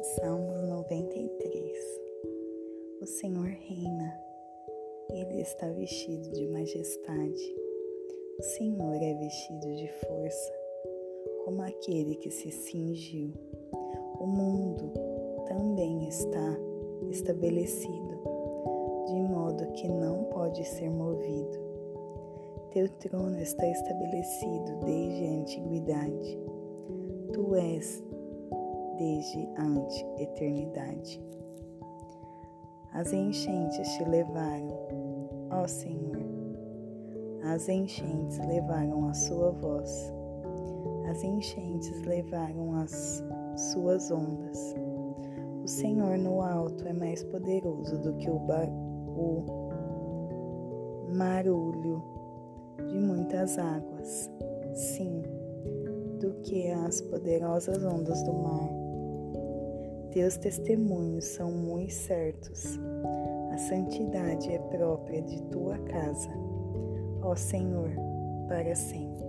Salmos 93 O Senhor reina, ele está vestido de majestade. O Senhor é vestido de força, como aquele que se cingiu. O mundo também está estabelecido, de modo que não pode ser movido. Teu trono está estabelecido desde a antiguidade. Tu és desde a eternidade. As enchentes te levaram, ó Senhor. As enchentes levaram a sua voz. As enchentes levaram as suas ondas. O Senhor no alto é mais poderoso do que o, o marulho de muitas águas. Sim, do que as poderosas ondas do mar. Teus testemunhos são muito certos. A santidade é própria de tua casa, ó Senhor, para sempre.